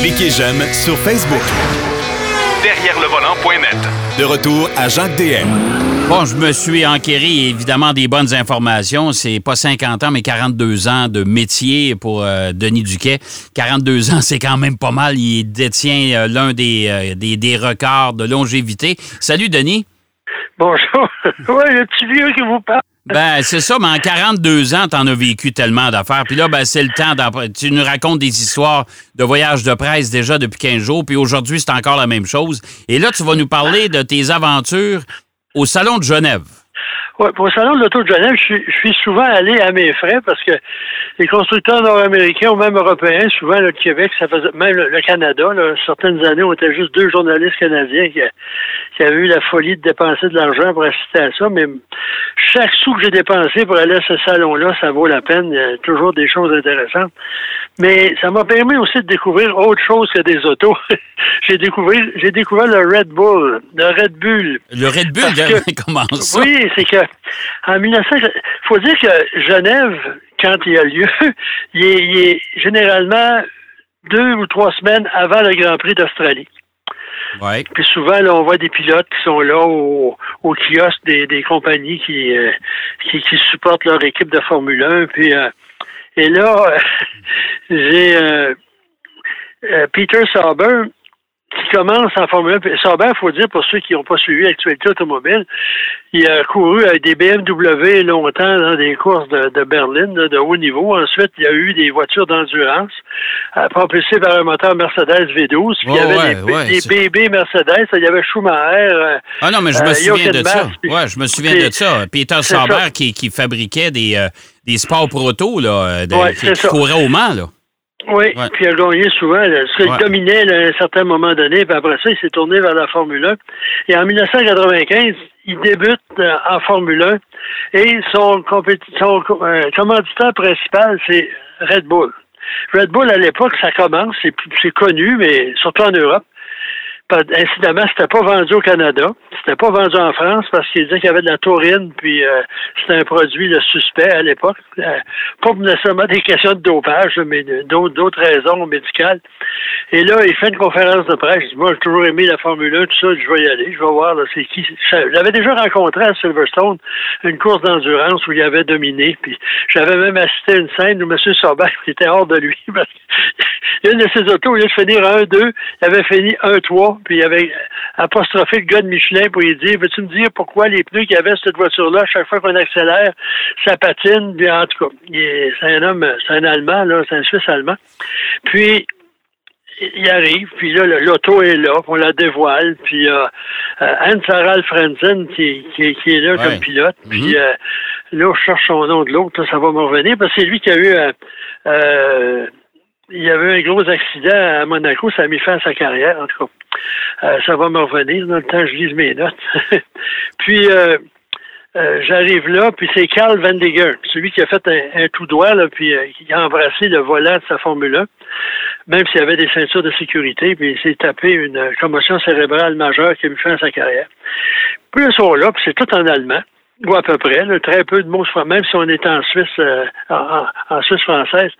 Cliquez j'aime sur Facebook. Derrière le volant.net. De retour à Jacques DM. Bon, je me suis enquéri évidemment des bonnes informations. C'est pas 50 ans, mais 42 ans de métier pour euh, Denis Duquet. 42 ans, c'est quand même pas mal. Il détient euh, l'un des, euh, des, des records de longévité. Salut, Denis. Bonjour. oui, le petit vieux qui vous parle. Ben, c'est ça, mais en 42 ans, t'en as vécu tellement d'affaires. Puis là, ben, c'est le temps. Tu nous racontes des histoires de voyages de presse déjà depuis 15 jours, puis aujourd'hui, c'est encore la même chose. Et là, tu vas nous parler de tes aventures au Salon de Genève. Ouais, pour le salon de l'auto de Genève, je suis, je suis souvent allé à mes frais parce que les constructeurs nord-américains ou même européens, souvent le Québec, ça faisait même le, le Canada, là, certaines années, on était juste deux journalistes canadiens qui, qui avaient eu la folie de dépenser de l'argent pour assister à ça. Mais chaque sou que j'ai dépensé pour aller à ce salon-là, ça vaut la peine. Il y a toujours des choses intéressantes. Mais ça m'a permis aussi de découvrir autre chose que des autos. j'ai découvert, j'ai découvert le Red Bull, le Red Bull. Le Red Bull, que- comment ça? Oui, c'est que en 1900, faut dire que Genève, quand il a lieu, il est, il est généralement deux ou trois semaines avant le Grand Prix d'Australie. Ouais. Puis souvent, là, on voit des pilotes qui sont là au, au kiosque des, des compagnies qui, euh, qui, qui supportent leur équipe de Formule 1. Puis, euh, et là, j'ai euh, euh, Peter Sauber qui commence en Formule 1. Puis Sauber, il faut dire, pour ceux qui n'ont pas suivi l'actualité automobile, il a couru avec des BMW longtemps dans des courses de, de Berlin, là, de haut niveau. Ensuite, il y a eu des voitures d'endurance euh, propulsées par un moteur Mercedes V12. Puis il y Ouais, avait ouais, des, ouais, des bébés Mercedes. Il y avait Schumacher. euh, Ah non, mais je me Euh, souviens de ça. Puis- Ouais, je me souviens de ça. Peter Sauber ça. qui, qui fabriquait des, des sports proto, là, de- Ouais, qui, qui courait au Mans, là. Oui, Ouais. puis il a gagné souvent. Là, parce qu'il Ouais. dominait là, à un certain moment donné, puis après ça, il s'est tourné vers la Formule 1. Et en 1995, il débute euh, en Formule 1 et son, son euh, commanditaire principal, c'est Red Bull. Red Bull, à l'époque, ça commence, c'est connu, mais surtout en Europe. Incidemment, c'était pas vendu au Canada. C'était pas vendu en France parce qu'il disait qu'il y avait de la taurine, puis euh, c'était un produit le suspect à l'époque. Euh, pas nécessairement des questions de dopage, mais de- d'autres raisons médicales. Et là, il fait une conférence de presse. Il dit, moi, j'ai toujours aimé la Formule 1, tout ça, je vais y aller, je vais voir c'est qui. Je l'avais déjà rencontré à Silverstone, une course d'endurance où il avait dominé. Puis j'avais même assisté à une scène où M. Sauber était hors de lui. Parce a une de ses autos, au lieu de finir 1-2, il avait fini 1-3, puis il avait apostrophé le gars de Michelin pour lui dire Veux-tu me dire pourquoi les pneus qu'il y avait sur cette voiture-là, chaque fois qu'on accélère, ça patine, puis en tout cas, c'est un homme, c'est un Allemand, là, c'est un Suisse allemand. Puis il arrive, puis là, l'auto est là, on la dévoile, puis euh, euh, Anne-Sarah Frenzen qui, qui, qui est là Ouais. comme pilote, puis Mhm. euh, là, je cherche son nom de l'autre, ça va me revenir, parce que c'est lui qui a eu... euh, euh, il y avait un gros accident à Monaco, ça a mis fin à sa carrière, en tout cas. Euh, ça va me revenir dans le temps je lise mes notes. puis euh, euh, j'arrive là, puis c'est Carl Vendiger, celui qui a fait un, tout droit, là, puis euh, qui a embrassé le volant de sa Formule 1, même s'il y avait des ceintures de sécurité, puis il s'est tapé une euh, commotion cérébrale majeure qui a mis fin à sa carrière. Puis ils sont là, puis c'est tout en allemand, ou à peu près, là, très peu de mots, même si on est en Suisse, euh, en Suisse française.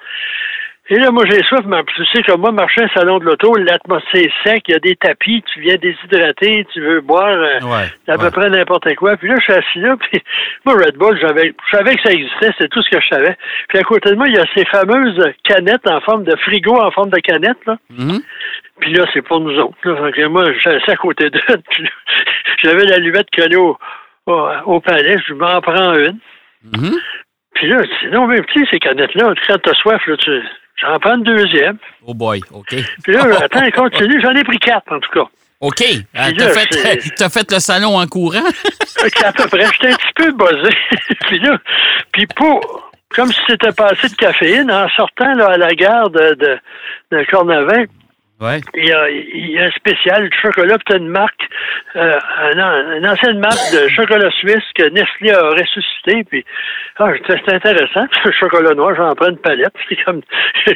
Et là, moi, j'ai soif, mais tu sais que moi, marcher un salon de l'auto, l'atmosphère est sec, il y a des tapis, tu viens déshydrater, tu veux boire euh, Ouais, à peu ouais. près n'importe quoi. Puis là, je suis assis là, puis moi, Red Bull, j'avais, je savais que ça existait, c'est tout ce que je savais. Puis à côté de moi, il y a ces fameuses canettes en forme de frigo, en forme de canette, là. Mhm. Puis là, c'est pour nous autres. Là. Fait que moi, je suis assis à côté d'eux. puis J'avais la luvette collée au, au, au palais, je m'en prends une. Mhm. Puis là, je dis, non, mais petit, ces canettes-là, quand t'as soif, là, tu, j'en prends une deuxième. Oh boy, OK. Puis là, attends, continue, j'en ai pris quatre, en tout cas. OK. Puis T'as fait, t'as fait le salon en courant? Fait À peu près, j'étais un petit peu buzzé. puis là, puis pour, comme si c'était passé de caféine, en sortant là, à la gare de, de, de Cornavin, Il y, a, un spécial de chocolat, une marque, euh, un, une ancienne marque de chocolat suisse que Nestlé a ressuscité, puis ah, c'était intéressant. Le chocolat noir, j'en prends une palette. C'est comme,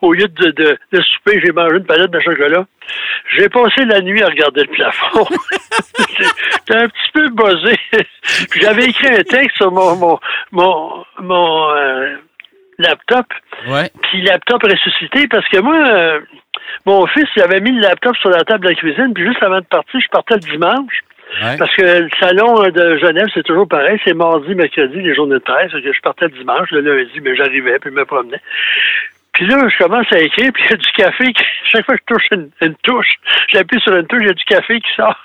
au lieu de, de, souper, j'ai mangé une palette de chocolat. J'ai passé la nuit à regarder le plafond. J'étais un petit peu buzzé. J'avais écrit un texte sur mon, mon, mon, mon, euh, laptop. Ouais. Puis laptop ressuscité, parce que moi, euh, mon fils, il avait mis le laptop sur la table de la cuisine, puis juste avant de partir, je partais le dimanche. Ouais. Parce que le salon de Genève, c'est toujours pareil. C'est mardi, mercredi, les journées de presse. Que je partais le dimanche, le lundi, mais j'arrivais, puis je me promenais. Puis là, je commence à écrire, puis il y a du café. Qui, chaque fois que je touche une, une touche, j'appuie sur une touche, il y a du café qui sort.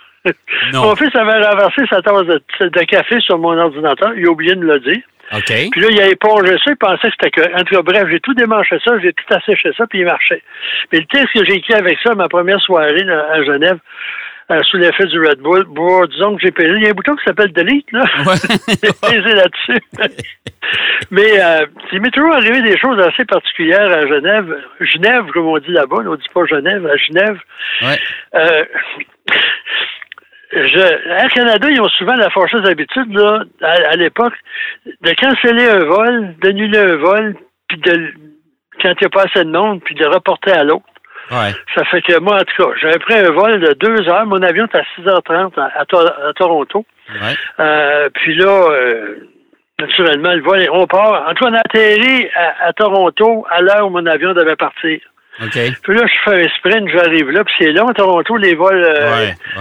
Non. Mon fils avait renversé sa tasse de, de café sur mon ordinateur. Il a oublié de me le dire. OK. Puis là, il a épongé ça, il pensait que c'était que. En tout cas, bref, j'ai tout démanché ça, j'ai tout asséché ça, puis il marchait. Mais le texte que j'ai écrit avec ça, ma première soirée là, à Genève, euh, sous l'effet du Red Bull, bon, disons que j'ai pesé. Il y a un bouton qui s'appelle Delete, là. j'ai pesé là-dessus. Mais euh, il m'est toujours arrivé des choses assez particulières à Genève. Genève, comme on dit là-bas, on ne dit pas Genève, à Genève. Ouais. Euh, je, Air Canada, ils ont souvent la fâcheuse habitude, là, à, à l'époque, de canceller un vol, d'annuler un vol, puis de quand il n'y a pas assez de monde, puis de reporter à l'autre. Ouais. Ça fait que moi, en tout cas, j'avais pris un vol de deux heures. Mon avion était à 6h30 à, à, Tor- à Toronto. Ouais. Euh, puis là, euh, naturellement, le vol, on part. En tout cas, on a atterri à, à Toronto à l'heure où mon avion devait partir. OK. Puis là, je fais un sprint, j'arrive là, puis c'est long Toronto, les vols euh, Ouais.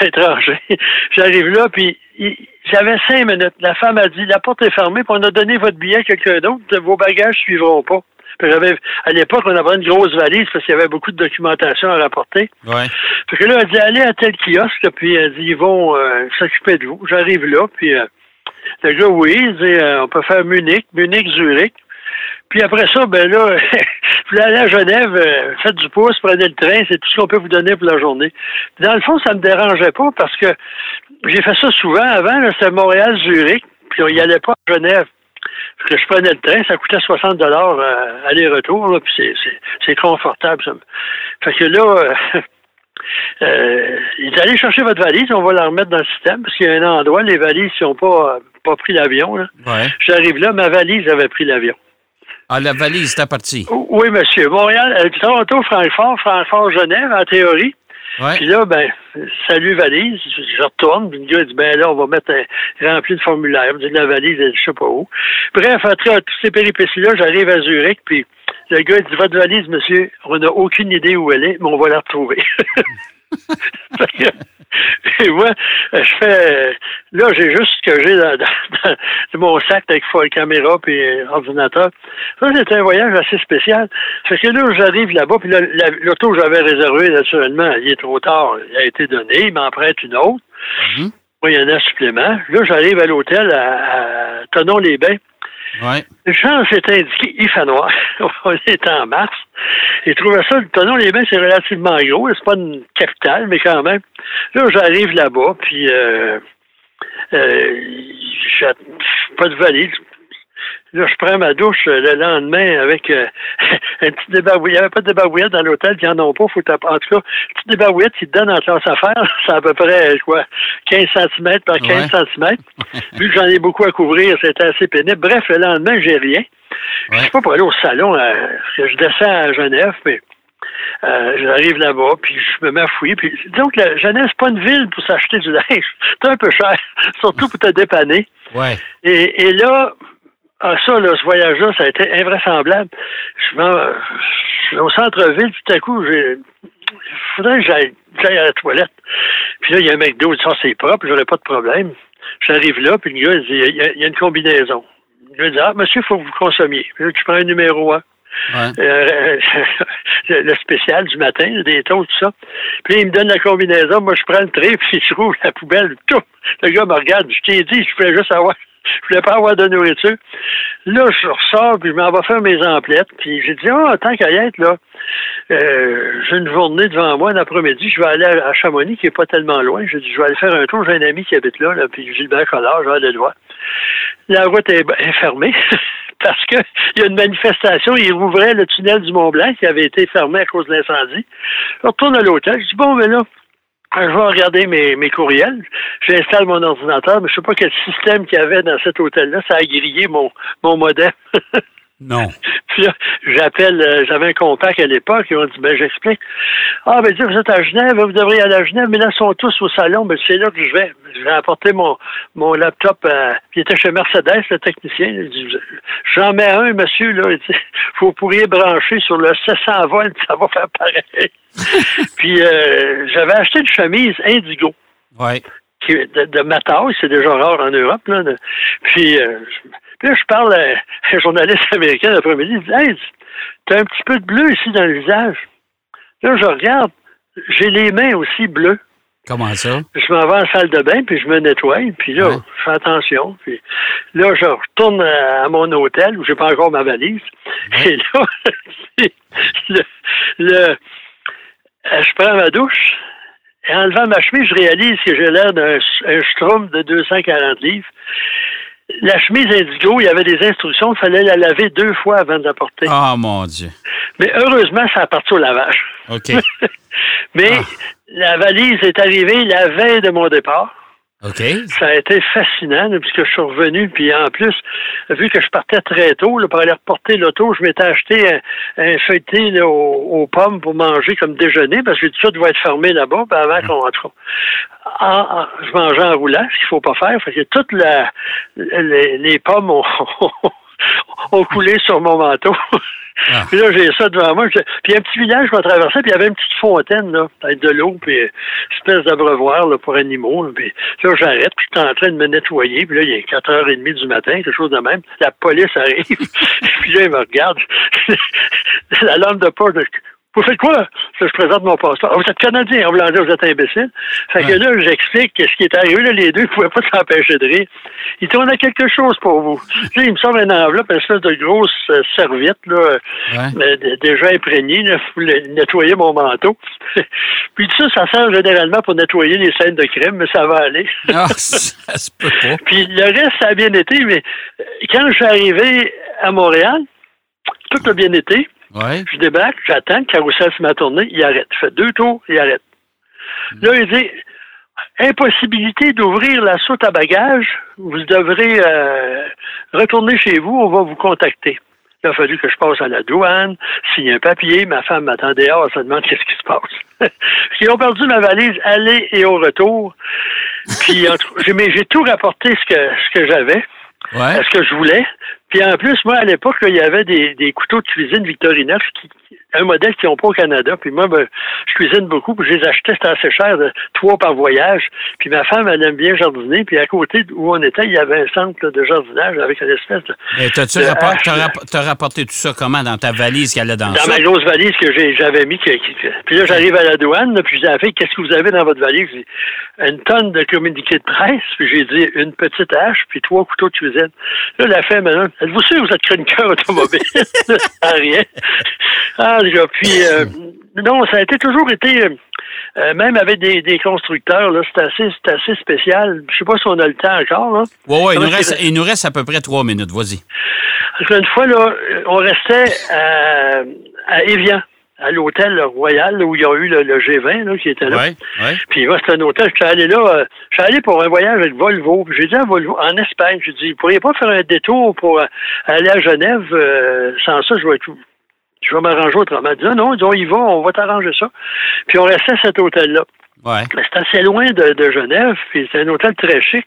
Ouais. étrangers. J'arrive là, puis j'avais cinq minutes. La femme a dit, la porte est fermée, puis on a donné votre billet à quelqu'un d'autre, vos bagages suivront pas. Puis j'avais, à l'époque, on avait une grosse valise parce qu'il y avait beaucoup de documentation à rapporter. Ouais. Fait que là, elle dit, allez à tel kiosque, puis elle dit, ils vont euh, s'occuper de vous. J'arrive là, puis euh, le gars, oui, il dit, euh, on peut faire Munich, Munich, Zurich. Puis après ça, ben là, vous allez à Genève, euh, faites du pouce, prenez le train, c'est tout ce qu'on peut vous donner pour la journée. Puis dans le fond, ça me dérangeait pas parce que j'ai fait ça souvent. Avant, c'était Montréal-Zurich, puis on y allait pas à Genève. Que je prenais le train, ça coûtait 60 dollars euh, aller-retour, puis c'est, confortable. Ça. Fait que là, euh, euh, ils allaient chercher votre valise, on va la remettre dans le système, parce qu'il y a un endroit, les valises, ils n'ont pas, pas pris l'avion. Ouais. J'arrive là, ma valise avait pris l'avion. Ah, la valise, c'était parti. Oui, monsieur. Montréal, euh, Toronto, Francfort, Francfort, Genève, en théorie. Ouais. Puis là, ben, salut valise, je retourne, puis le gars dit, ben là, on va mettre un rempli de formulaire. Me dit, la valise, elle, je sais pas où. Bref, après toutes ces péripéties-là, j'arrive à Zurich, puis le gars dit, votre valise, monsieur, on n'a aucune idée où elle est, mais on va la retrouver. Et moi, je fais. Là, j'ai juste ce que j'ai dans, dans- dans mon sac avec caméra et ordinateur. Ça, c'était un voyage assez spécial. Fait que là, j'arrive là-bas, puis l'auto que j'avais réservé, naturellement, il est trop tard. Il a été donné, il m'emprunte une autre. Mhm. Moi, il y en a un supplément. Là, j'arrive à l'hôtel à, à Tonon-les-Bains. Ouais. Chance, c'est indiqué, il fait noir. On est en mars. Et trouvais ça, le tonneau les bains, c'est relativement gros. C'est pas une capitale, mais quand même. Là, j'arrive là-bas, puis euh, euh, pas de valise. Là, je prends ma douche euh, le lendemain avec euh, un petit débarbouillette. Il n'y avait pas de débarbouillette dans l'hôtel, ils n'en ont pas. Faut. En tout cas, un petit débarbouillette qui te donne en classe affaires, c'est à peu près quoi, 15 cm par 15 cm. Vu que j'en ai beaucoup à couvrir, c'était assez pénible. Bref, le lendemain, j'ai rien. Je Ouais. suis pas pour aller au salon, euh, parce que je descends à Genève, mais euh, j'arrive là-bas, puis je me mets à fouiller. Puis disons que la Genève, c'est pas une ville pour s'acheter du linge. C'est un peu cher, surtout pour te dépanner. Ouais. Et, et là, ah, ça, là, ce voyage-là, ça a été invraisemblable. Je je vais au centre-ville, tout à coup, j'ai. Il faudrait que j'aille, à la toilette. Puis là, il y a un McDo, il dit ça, c'est propre, j'aurais pas de problème. J'arrive là, puis le gars, il dit, il y a, il y a une combinaison. Je lui dis, ah, monsieur, il faut que vous consommiez. Puis là, tu prends un numéro 1. Ouais. Euh, le spécial du matin, des taux, tout ça. Puis il me donne la combinaison, moi je prends le trait, puis je trouve la poubelle, tout. Le gars me regarde, je t'ai dit, je voulais juste avoir, je voulais pas avoir de nourriture. Là, je ressors, puis je m'en vais faire mes emplettes, puis j'ai dit, ah, tant qu'à y être, là, euh, j'ai une journée devant moi, un après-midi, je vais aller à Chamonix, qui est pas tellement loin. J'ai dit, je vais aller faire un tour, j'ai un ami qui habite là, là puis Gilbert Collard, je vais aller le voir. La route est, fermée. parce qu'il y a une manifestation, ils rouvraient le tunnel du Mont-Blanc qui avait été fermé à cause de l'incendie. Je retourne à l'hôtel, je dis, bon, ben là, je vais regarder mes, mes courriels. J'installe mon ordinateur, mais je sais pas quel système qu'il y avait dans cet hôtel-là. Ça a grillé mon, mon modem. Non. Puis là, j'appelle, euh, j'avais un contact à l'époque, ils ont dit, ben, j'explique. Ah, ben, vous êtes à Genève, vous devriez aller à Genève, mais là, ils sont tous au salon, ben, c'est là que je vais. Je vais apporter mon, mon laptop, euh, qui était chez Mercedes, le technicien. Il j'en mets un, monsieur, là, il dit, vous pourriez brancher sur le 700 volts, ça va faire pareil. Puis, euh, j'avais acheté une chemise Indigo. Ouais. Qui, de, de ma taille, c'est déjà rare en Europe, là. puis, euh, puis là, je parle à un journaliste américain l'après-midi, il dit Hey, t'as un petit peu de bleu ici dans le visage. Là, je regarde, j'ai les mains aussi bleues. Comment ça? Je m'en vais en salle de bain, puis je me nettoie, puis là, Ouais. je fais attention. Puis là, je retourne à, mon hôtel où j'ai pas encore ma valise. Et là, le, le- je prends ma douche. Et en levant ma chemise, je réalise que j'ai l'air d'un un strum de 240 livres. La chemise indigo, il y avait des instructions, il fallait la laver deux fois avant de la porter. Oh, mon Dieu. Mais heureusement, ça a parti au lavage. OK. Mais Ah. la valise est arrivée la veille de mon départ. Ça a été fascinant puisque je suis revenu. Puis en plus, vu que je partais très tôt là, pour aller reporter l'auto, je m'étais acheté un, un feuilleté là, aux, aux pommes pour manger comme déjeuner parce que tout ça devait être fermé là-bas. Avant qu'on cas, en- en- je mangeais en roulant, ce qu'il faut pas faire. Fait que toutes les, les pommes ont, ont coulé sur mon manteau. Ah. Puis là, j'ai ça devant moi. Je- Puis un petit village qu'on traversait, puis il y avait une petite fontaine, là, avec de l'eau, puis une espèce d'abreuvoir là, pour animaux. là. Puis là, j'arrête, puis je suis en train de me nettoyer. Puis là, il est 4h30 du matin, quelque chose de même. La police arrive. puis là, il me regarde. La lampe de poche, je- vous faites quoi? Je présente mon passeport. Vous êtes Canadien, en voulant dire, vous êtes imbécile. Fait que là, j'explique que ce qui est arrivé, là, les deux ne pouvaient pas s'empêcher de rire. Il dit, on a quelque chose pour vous. Là, il me sort une enveloppe, une espèce de grosse euh, serviette, là, Ouais. déjà imprégnée, là, pour nettoyer mon manteau. Puis tout ça, ça sert généralement pour nettoyer les scènes de crime, mais ça va aller. Ah, ça se peut pas. Puis le reste, ça a bien été, mais euh, quand je suis arrivé à Montréal, tout a bien été. Ouais. Je débarque, j'attends, le carrousel se met à tourner, il arrête. Il fait deux tours, il arrête. Là, il dit impossibilité d'ouvrir la soute à bagages, vous devrez euh, retourner chez vous, on va vous contacter. Il a fallu que je passe à la douane, signer un papier, ma femme m'attendait dehors, elle se demande qu'est-ce qui se passe. Ils ont perdu ma valise aller et au retour. Puis j'ai tout rapporté ce que ce que j'avais Ouais. ce que je voulais. Puis en plus, moi, à l'époque, il y avait des, des couteaux de cuisine Victorinox, qui, un modèle qu'ils n'ont pas au Canada. Puis moi, ben, je cuisine beaucoup, puis je les achetais, c'était assez cher, de trois par voyage. Puis ma femme, elle aime bien jardiner. Puis à côté où on était, il y avait un centre là, de jardinage avec une espèce de... Et t'as-tu rapport- t'as rapporté tout ça comment dans ta valise qu'elle a dans, Dans ça? ma grosse valise que j'avais mis. que- que- que- Puis là, j'arrive à la douane, là, puis je dis à la fille, qu'est-ce que vous avez dans votre valise? Dit, Une tonne de communiqués de presse, puis j'ai dit une petite hache, puis trois couteaux de cuisine. Là, la fille, maintenant, êtes-vous sûr que vous êtes chroniqueur automobile? Rien. Ah, déjà, puis, euh, non, ça a été toujours été, euh, euh, même avec des, des constructeurs, là, c'est assez, c'est assez spécial. Je sais pas si on a le temps encore, là. Ouais, ouais, il nous, reste, c'est- il nous reste à peu près trois minutes. Vas-y. Qu'une fois, là, on restait à, à Évian, à l'hôtel Royal, là, où il y a eu le, le G20 là, qui était là. Ouais, ouais. Puis moi, c'était un hôtel. Je suis allé là, euh, je suis allé pour un voyage avec Volvo. Puis J'ai dit à Volvo, en Espagne, j'ai dit, vous pourriez pas faire un détour pour aller à Genève? euh, sans ça, je vais être je vais m'arranger autrement. Elle dit, Ah non, on y va, on va t'arranger ça. Puis on restait à cet hôtel-là. Ouais. Mais c'est assez loin de, de Genève, puis c'est un hôtel très chic.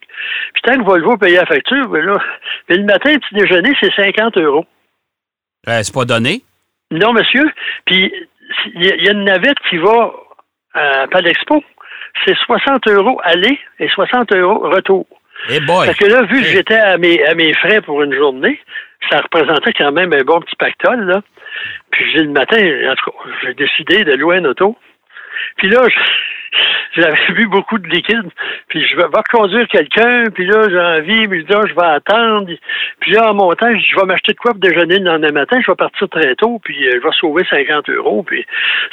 Puis tant que Volvo payait la facture, ben là, mais le matin, le petit déjeuner, c'est 50 euros. Euh, c'est pas donné? Non, monsieur. Puis il y, a- il y a une navette qui va à Palexpo. C'est 60 euros aller et 60 euros retour. Eh boy. Parce que là, vu que Hey. j'étais à mes, à mes frais pour une journée, ça représentait quand même un bon petit pactole, là. Puis j'ai le matin, en tout cas, j'ai décidé de louer un auto. Puis là, j'avais bu beaucoup de liquide. Puis je vais, vais conduire quelqu'un, puis là, j'ai envie, je dis, ah, je vais attendre. Puis là, en montant, je vais m'acheter de quoi pour déjeuner le lendemain matin. Je vais partir très tôt, puis euh, je vais sauver 50 euros. Puis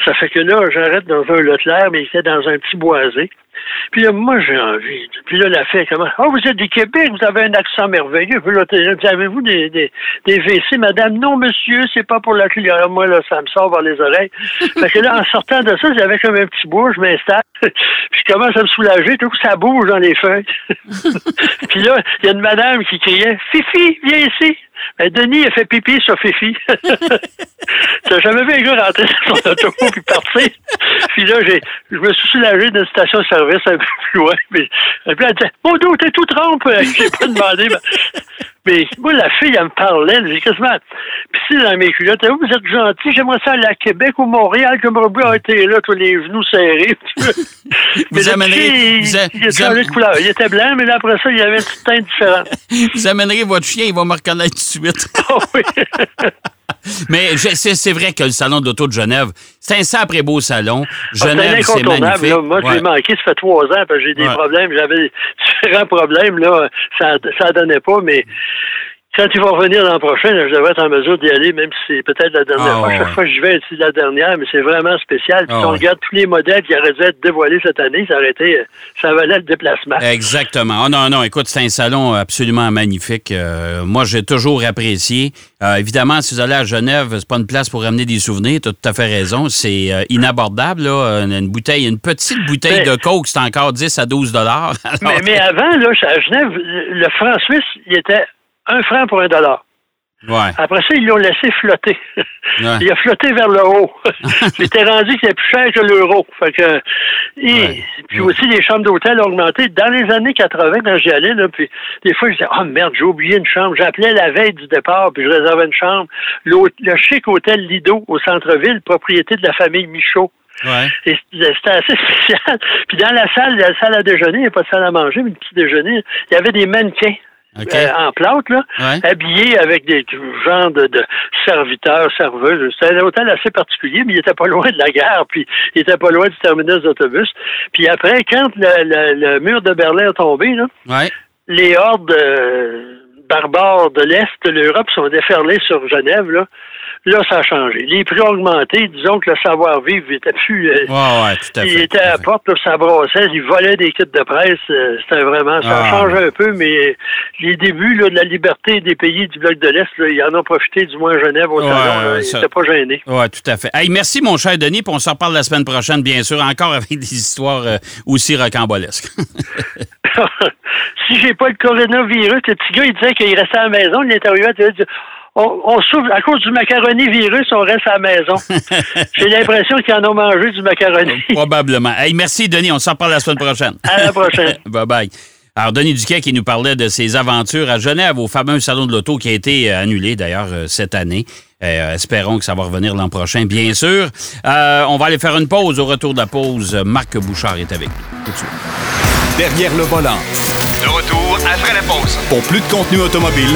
ça fait que là, j'arrête dans un Leclerc, mais il était dans un petit boisé. Puis là, moi, j'ai envie. Puis là, la fille, comment? Ah, vous êtes du Québec, vous avez un accent merveilleux. Puis là, avez-vous des, des, des WC, madame? Non, monsieur, c'est pas pour la clientèle. Moi, là, ça me sort vers les oreilles. Parce que là, en sortant de ça, j'avais comme un petit bout, je m'installe. Puis je commence à me soulager. Tout coup, ça bouge dans les feuilles. Puis là, il y a une madame qui criait, Fifi, viens ici. Ben, Denis a fait pipi sur Fifi. T'as jamais vu un gars rentrer dans son auto puis partir? puis là, j'ai, je me suis soulagé d'une station-service un peu plus loin. Mais, puis elle dit, mon dos, t'es tout trompe. J'ai pas demandé. Mais, mais moi, la fille, elle me parlait. J'ai quasiment pissé dans mes culottes. Vous êtes gentil. J'aimerais ça aller à Québec ou Montréal, comme Robert a été là, tous les genoux serrés. mais vous amènerez, il, il, a changé de couleur. Il était blanc, mais là, après ça, il y avait une teinte différente. vous amènerez votre chien, il va me reconnaître tout de suite. oh, oui. Mais c'est vrai que le salon d'auto de Genève, c'est un sacré beau salon. Genève, ah, c'est magnifique. Là. Moi, je l'ai manqué, ça fait trois ans, parce que j'ai des ouais. problèmes. J'avais différents problèmes, là. Ça ne donnait pas, mais quand il va revenir l'an prochain, je devrais être en mesure d'y aller, même si c'est peut-être la dernière Ah, fois. ouais. Chaque fois que je vais, c'est la dernière, mais c'est vraiment spécial. Puis Ah, si on ouais. regarde tous les modèles qui auraient dû être dévoilés cette année, ça aurait été, ça valait le déplacement. Exactement. Oh non, non, écoute, c'est un salon absolument magnifique. Euh, moi, j'ai toujours apprécié. Euh, évidemment, si vous allez à Genève, c'est pas une place pour ramener des souvenirs. Tu as tout à fait raison. C'est euh, inabordable, là. Une, une bouteille, une petite bouteille Mais- de Coke, c'est encore 10 à 12 dollars. Mais, mais avant, là, à Genève, le franc suisse, il était un franc pour un dollar. Ouais. Après ça, ils l'ont laissé flotter. Ouais. Il a flotté vers le haut. C'était rendu qu'il était plus cher que l'euro. Fait que, et, Ouais. puis aussi, les chambres d'hôtel ont augmenté. Dans les années 80, quand j'y allais, là, puis des fois, je disais, oh merde, j'ai oublié une chambre. J'appelais la veille du départ, puis je réservais une chambre. Le chic hôtel Lido au centre-ville, propriété de la famille Michaud. Ouais. Et c'était assez spécial. Puis dans la salle, la salle à déjeuner, il n'y a pas de salle à manger, mais le petit déjeuner, il y avait des mannequins. Euh, en plâtre, là, Ouais. habillés avec des genres de, de serviteurs, serveuses. C'était un hôtel assez particulier, mais il était pas loin de la gare, puis il était pas loin du terminus d'autobus. Puis après, quand le, le- le mur de Berlin est tombé, là, Ouais. les hordes euh, barbares de l'Est de l'Europe sont déferlées sur Genève, là. Là, ça a changé. Les prix ont augmenté. Disons que le savoir-vivre était plus... euh, Ouais, ouais, tout à fait. il était à la porte, là, ça brassait, il volait des kits de presse. euh, C'était vraiment, ça a Ah. changé un peu, mais les débuts là, de la liberté des pays du bloc de l'Est, ils en ont profité, du moins Genève, au salon. ils n'étaient pas gênés. Oui, tout à fait. Hey, merci, mon cher Denis, puis on se reparle la semaine prochaine, bien sûr, encore avec des histoires euh, aussi rocambolesques. si j'ai pas le coronavirus, le petit gars, il disait qu'il restait à la maison. L'intervieweur il dit on, on souffre, à cause du macaroni virus, on reste à la maison. j'ai l'impression qu'ils en ont mangé du macaroni. Probablement. Hey, merci, Denis. On se reparle la semaine prochaine. À la prochaine. bye bye. Alors, Denis Duquet qui nous parlait de ses aventures à Genève, au fameux salon de l'auto qui a été euh, annulé d'ailleurs euh, cette année. Euh, espérons que ça va revenir l'an prochain, bien sûr. Euh, on va aller faire une pause. Au retour de la pause, Marc Bouchard est avec nous. Tout de suite. Derrière le volant. De retour après la pause. Pour plus de contenu automobile,